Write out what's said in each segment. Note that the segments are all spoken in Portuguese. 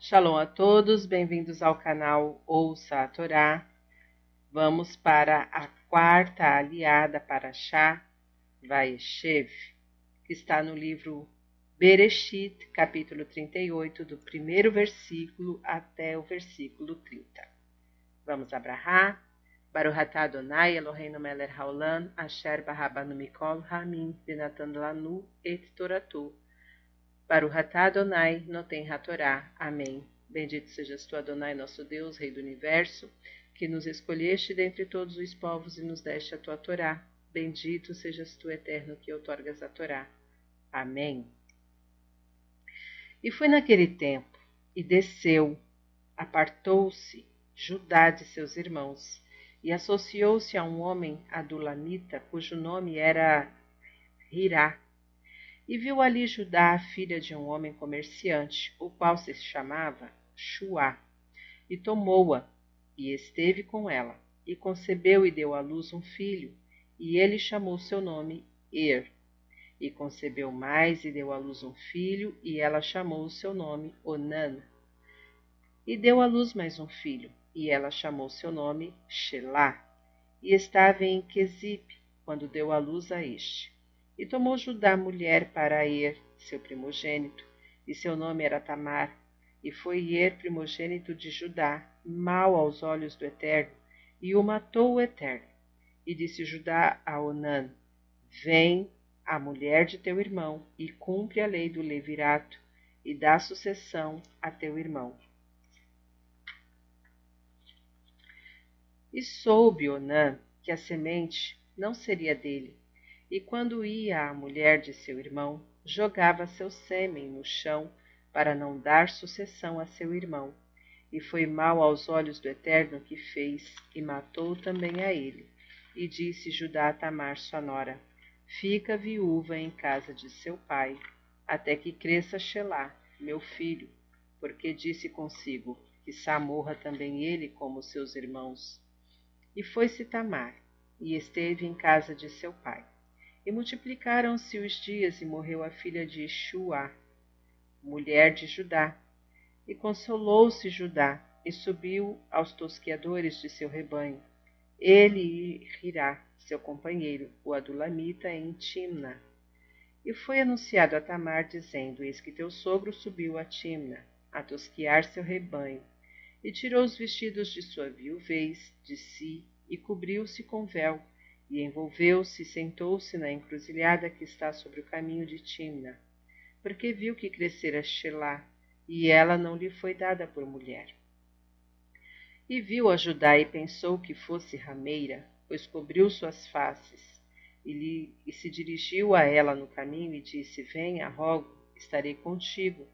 Shalom a todos, bem-vindos ao canal Ouça a Torá. Vamos para a quarta aliada para Shá, Vaeshev, que está no livro Bereshit, capítulo 38, do primeiro versículo até o versículo 30. Vamos abrahar. Baruch atah Adonai Eloheinu melech haolam, asher barabanu mikol hamim, benatan lanu et toratu. Baruch atah Adonai noten hatorá. Amém. Bendito sejas tu, Adonai, nosso Deus, Rei do Universo, que nos escolheste dentre todos os povos e nos deste a tua Torá. Bendito sejas tu, Eterno, que outorgas a Torá. Amém. E foi naquele tempo, e desceu, apartou-se Judá de seus irmãos, e associou-se a um homem adulamita, cujo nome era Hirá. E viu ali Judá, a filha de um homem comerciante, o qual se chamava Shuá, e tomou-a, e esteve com ela, e concebeu e deu à luz um filho, e ele chamou seu nome Er. E concebeu mais e deu à luz um filho, e ela chamou o seu nome Onan. E deu à luz mais um filho, e ela chamou seu nome Shelá, e estava em Quesip, quando deu à luz a este. E tomou Judá mulher para Er, seu primogênito, e seu nome era Tamar, e foi Er primogênito de Judá, mau aos olhos do Eterno, e o matou o Eterno. E disse Judá a Onan, Vem, a mulher de teu irmão, e cumpre a lei do levirato, e dá sucessão a teu irmão. E soube Onã que a semente não seria dele, e quando ia a mulher de seu irmão, jogava seu sêmen no chão para não dar sucessão a seu irmão. E foi mal aos olhos do Eterno que fez, e matou também a ele. E disse Judá a Tamar, sua nora, Fica viúva em casa de seu pai, até que cresça Shelá, meu filho, porque disse consigo, que morra também ele como seus irmãos. E foi-se Tamar, e esteve em casa de seu pai. E multiplicaram-se os dias, e morreu a filha de Shuá, mulher de Judá. E consolou-se Judá, e subiu aos tosqueadores de seu rebanho, ele e Hirá, seu companheiro, o Adulamita, em Timna. E foi anunciado a Tamar, dizendo: Eis que teu sogro subiu a Timna, a tosquear seu rebanho e tirou os vestidos de sua viuvez de si e cobriu-se com véu e envolveu-se e sentou-se na encruzilhada que está sobre o caminho de Timna, porque viu que crescera Shelá e ela não lhe foi dada por mulher. E viu a Judá e pensou que fosse rameira, pois cobriu suas faces, e, lhe, e se dirigiu a ela no caminho e disse: Venha, rogo, estarei contigo,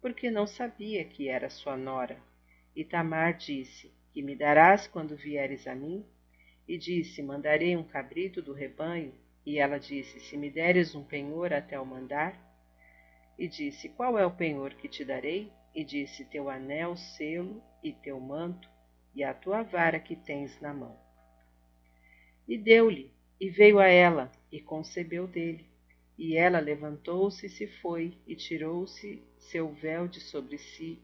porque não sabia que era sua nora. E Tamar disse: Que me darás quando vieres a mim? E disse: Mandarei um cabrito do rebanho. E ela disse: Se me deres um penhor até o mandar? E disse: Qual é o penhor que te darei? E disse: Teu anel, selo e teu manto, e a tua vara que tens na mão. E deu-lhe, e veio a ela, e concebeu dele. E ela levantou-se e se foi, e tirou-se seu véu de sobre si,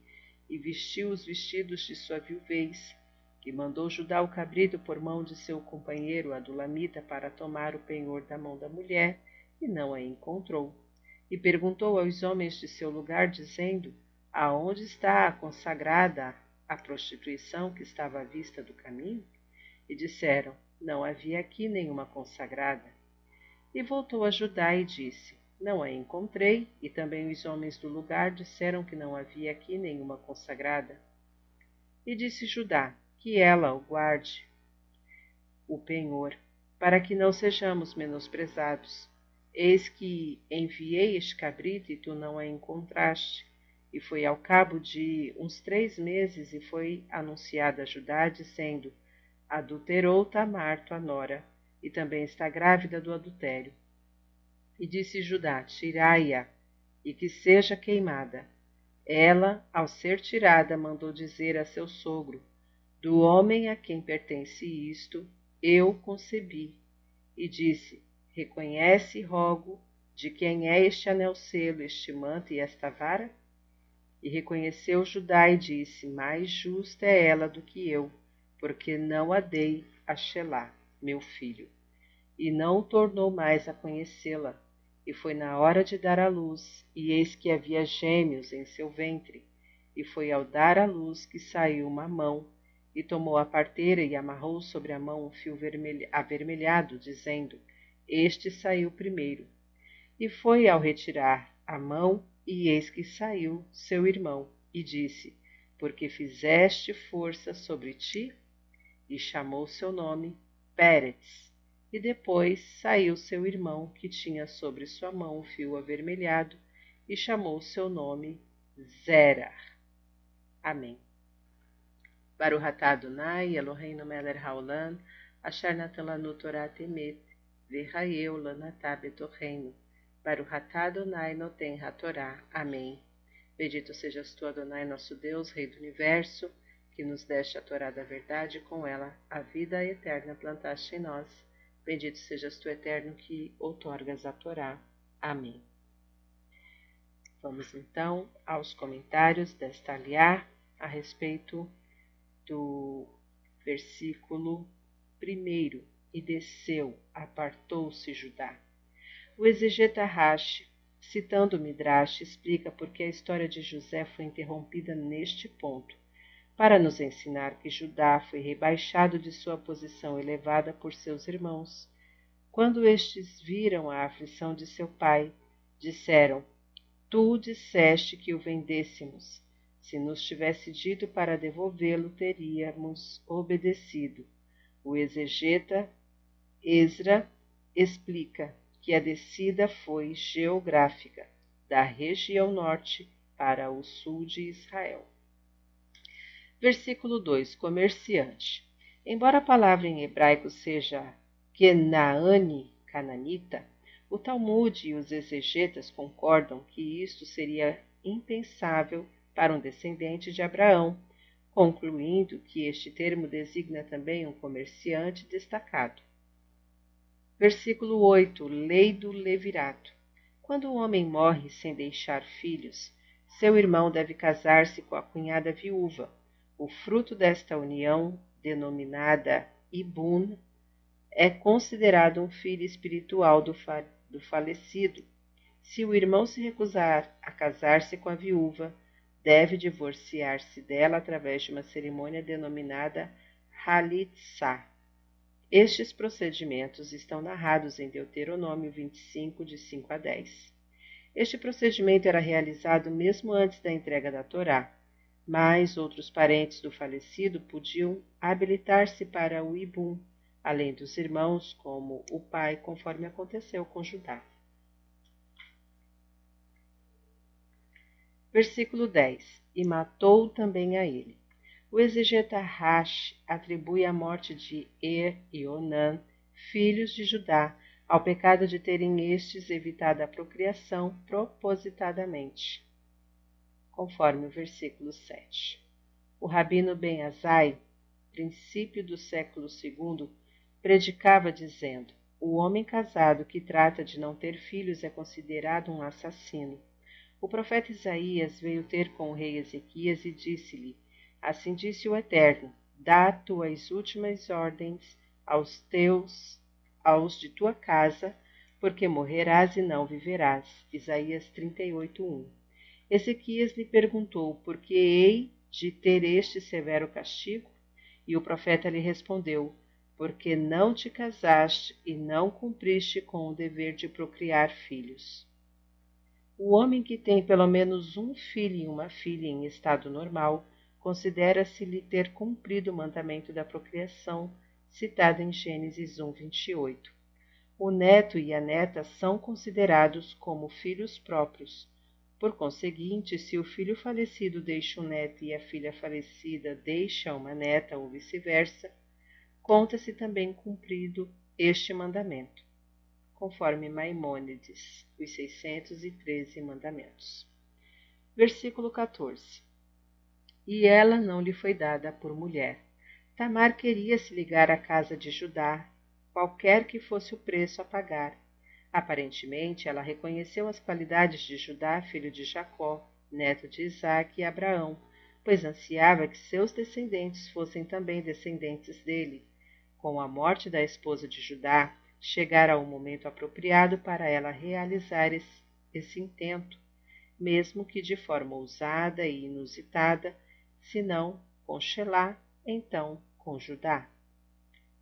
e vestiu os vestidos de sua viuvez, e mandou Judá o cabrito por mão de seu companheiro Adulamita para tomar o penhor da mão da mulher, e não a encontrou. E perguntou aos homens de seu lugar, dizendo: Aonde está a consagrada a prostituição que estava à vista do caminho? E disseram: Não havia aqui nenhuma consagrada. E voltou a Judá e disse: não a encontrei, e também os homens do lugar disseram que não havia aqui nenhuma consagrada. E disse Judá: Que ela o guarde, o penhor, para que não sejamos menosprezados. Eis que enviei este cabrito e tu não a encontraste. E foi ao cabo de uns três meses e foi anunciada a Judá, dizendo: Adulterou Tamar, tua nora, e também está grávida do adultério. E disse Judá: Tirai-a, e que seja queimada. Ela, ao ser tirada, mandou dizer a seu sogro: Do homem a quem pertence isto, eu concebi. E disse: Reconhece, rogo, de quem é este anel selo, este manto e esta vara? E reconheceu Judá e disse: Mais justa é ela do que eu, porque não a dei a Shelá, meu filho. E não tornou mais a conhecê-la. E foi na hora de dar à luz, e eis que havia gêmeos em seu ventre. E foi ao dar à luz que saiu uma mão, e tomou a parteira e amarrou sobre a mão um fio avermelhado, dizendo: Este saiu primeiro. E foi ao retirar a mão, e eis que saiu seu irmão, e disse: Porque fizeste força sobre ti? E chamou seu nome Pérez. E depois saiu seu irmão, que tinha sobre sua mão o fio avermelhado, e chamou seu nome Zerar. Amém. Baruch atah Adonai, Eloheinu melech haolam, asher natan lanu Torah temet, v'chayeu lanatah betorreino. Baruch atah Adonai noten hatorá. Amém. Bendito sejas tu, Adonai, nosso Deus, Rei do Universo, que nos deste a Torá da verdade com ela a vida eterna plantaste em nós. Bendito sejas tu, Eterno, que outorgas a Torá. Amém. Vamos então aos comentários desta aliar a respeito do versículo 1 e desceu, apartou-se Judá. O exegeta Rashi, citando Midrash, explica por que a história de José foi interrompida neste ponto, para nos ensinar que Judá foi rebaixado de sua posição elevada por seus irmãos. Quando estes viram a aflição de seu pai, disseram: Tu disseste que o vendêssemos. Se nos tivesse dito para devolvê-lo, teríamos obedecido. O exegeta Ezra explica que a descida foi geográfica, da região norte para o sul de Israel. Versículo 2: Comerciante. Embora a palavra em hebraico seja Kenaani, cananita, o Talmud e os exegetas concordam que isto seria impensável para um descendente de Abraão, concluindo que este termo designa também um comerciante destacado. Versículo 8: Lei do Levirato. Quando o homem morre sem deixar filhos, seu irmão deve casar-se com a cunhada viúva. O fruto desta união, denominada Ibun, é considerado um filho espiritual do, fa do falecido. Se o irmão se recusar a casar-se com a viúva, deve divorciar-se dela através de uma cerimônia denominada Halitzah. Estes procedimentos estão narrados em Deuteronômio 25, de 5 a 10. Este procedimento era realizado mesmo antes da entrega da Torá, mas outros parentes do falecido podiam habilitar-se para o Ibum, além dos irmãos, como o pai, conforme aconteceu com Judá. Versículo 10: E matou também a ele. O exegeta Rash atribui a morte de Er e Onan, filhos de Judá, ao pecado de terem estes evitado a procriação propositadamente, conforme o versículo 7. O rabino Ben Azai, princípio do século II, predicava dizendo: O homem casado que trata de não ter filhos é considerado um assassino. O profeta Isaías veio ter com o rei Ezequias e disse-lhe: Assim disse o Eterno: Dá tuas últimas ordens aos teus, aos de tua casa, porque morrerás e não viverás. Isaías 38:1. Ezequias lhe perguntou: Por que hei de ter este severo castigo? E o profeta lhe respondeu: Porque não te casaste e não cumpriste com o dever de procriar filhos. O homem que tem pelo menos um filho e uma filha em estado normal considera-se-lhe ter cumprido o mandamento da procriação citado em Gênesis 1, 28. O neto e a neta são considerados como filhos próprios. Por conseguinte, se o filho falecido deixa um neto e a filha falecida deixa uma neta ou vice-versa, conta-se também cumprido este mandamento, conforme Maimônides, os 613 mandamentos. Versículo 14 e ela não lhe foi dada por mulher. Tamar queria se ligar à casa de Judá, qualquer que fosse o preço a pagar. Aparentemente, ela reconheceu as qualidades de Judá, filho de Jacó, neto de Isaque e Abraão, pois ansiava que seus descendentes fossem também descendentes dele. Com a morte da esposa de Judá, chegara o momento apropriado para ela realizar esse, esse intento, mesmo que de forma ousada e inusitada, se não com Shelá, então com Judá.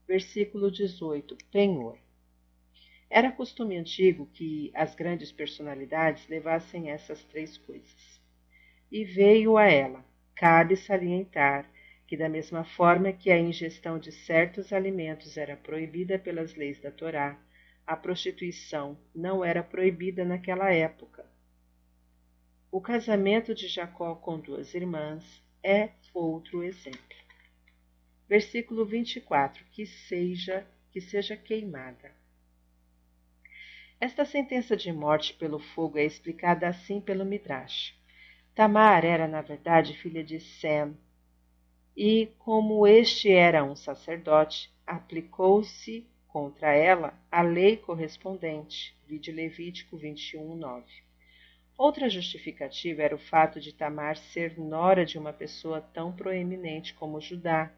Versículo 18. Penhor. Era costume antigo que as grandes personalidades levassem essas três coisas. E veio a ela, cabe salientar que, da mesma forma que a ingestão de certos alimentos era proibida pelas leis da Torá, a prostituição não era proibida naquela época. O casamento de Jacó com duas irmãs é outro exemplo. Versículo 24: que seja que seja queimada. Esta sentença de morte pelo fogo é explicada assim pelo Midrash. Tamar era, na verdade, filha de Sem, e, como este era um sacerdote, aplicou-se contra ela a lei correspondente, vide Levítico 21, 9. Outra justificativa era o fato de Tamar ser nora de uma pessoa tão proeminente como Judá.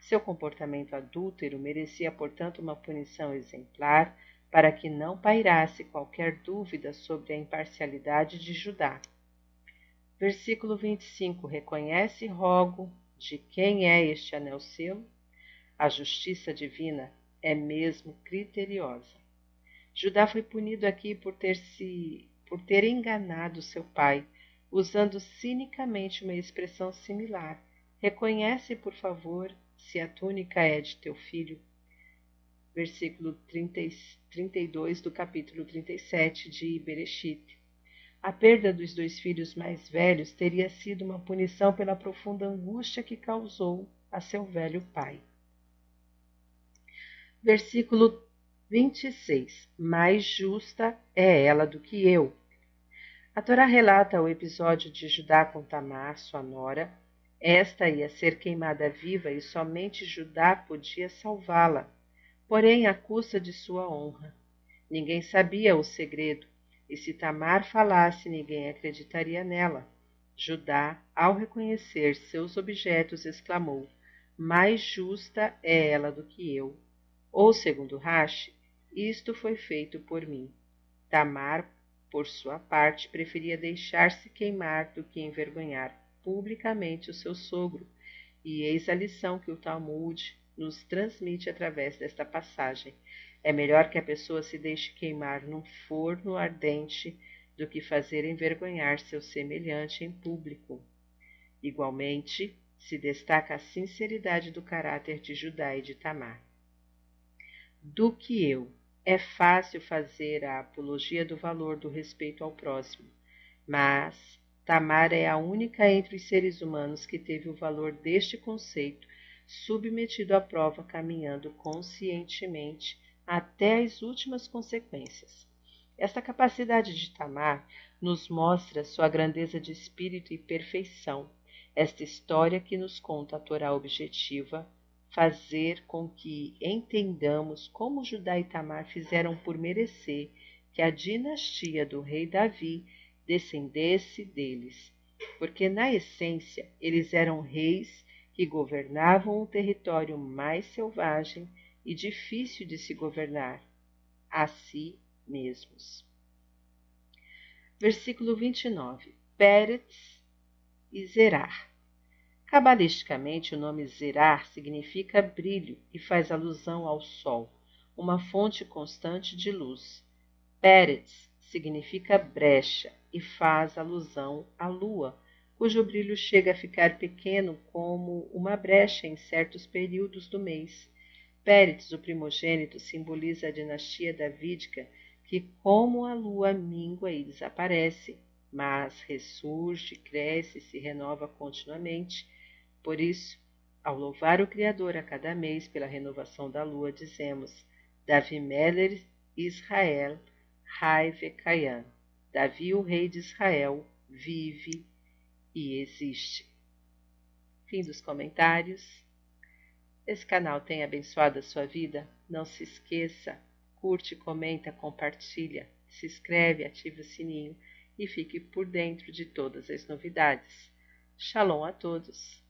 Seu comportamento adúltero merecia, portanto, uma punição exemplar para que não pairasse qualquer dúvida sobre a imparcialidade de Judá. Versículo 25: Reconhece, rogo, de quem é este anel selo? A justiça divina é mesmo criteriosa. Judá foi punido aqui por ter se por ter enganado seu pai, usando cinicamente uma expressão similar. Reconhece, por favor, se a túnica é de teu filho. Versículo 30, 32 do capítulo 37 de Bereshit. A perda dos dois filhos mais velhos teria sido uma punição pela profunda angústia que causou a seu velho pai. Versículo 26. Mais justa é ela do que eu. A Torá relata o episódio de Judá com Tamar, sua nora. Esta ia ser queimada viva e somente Judá podia salvá-la, porém à custa de sua honra. Ninguém sabia o segredo, e se Tamar falasse, ninguém acreditaria nela. Judá, ao reconhecer seus objetos, exclamou: Mais justa é ela do que eu. Ou, segundo Rashi, isto foi feito por mim. Tamar, por sua parte, preferia deixar-se queimar do que envergonhar publicamente o seu sogro, e eis a lição que o Talmud nos transmite através desta passagem. É melhor que a pessoa se deixe queimar num forno ardente do que fazer envergonhar seu semelhante em público. Igualmente, se destaca a sinceridade do caráter de Judá e de Tamar. Do que eu. É fácil fazer a apologia do valor do respeito ao próximo, mas Tamar é a única entre os seres humanos que teve o valor deste conceito submetido à prova caminhando conscientemente até as últimas consequências. Esta capacidade de Tamar nos mostra sua grandeza de espírito e perfeição. Esta história que nos conta a Torá objetiva fazer com que entendamos como Judá e Tamar fizeram por merecer que a dinastia do rei Davi descendesse deles, porque na essência eles eram reis que governavam um território mais selvagem e difícil de se governar a si mesmos. Versículo 29. Peretz e Zerar. Cabalisticamente, o nome Zerar significa brilho e faz alusão ao sol, uma fonte constante de luz. Peretz significa brecha e faz alusão à lua, cujo brilho chega a ficar pequeno como uma brecha em certos períodos do mês. Pérez, o primogênito, simboliza a dinastia davídica que, como a lua, mingua e desaparece, mas ressurge, cresce e se renova continuamente. Por isso, ao louvar o Criador a cada mês pela renovação da lua, dizemos Davi Meller Israel Haivekayan. Davi, o rei de Israel, vive e existe. Fim dos comentários. Esse canal tem abençoado a sua vida? Não se esqueça, curte, comenta, compartilha, se inscreve, ativa o sininho e fique por dentro de todas as novidades. Shalom a todos!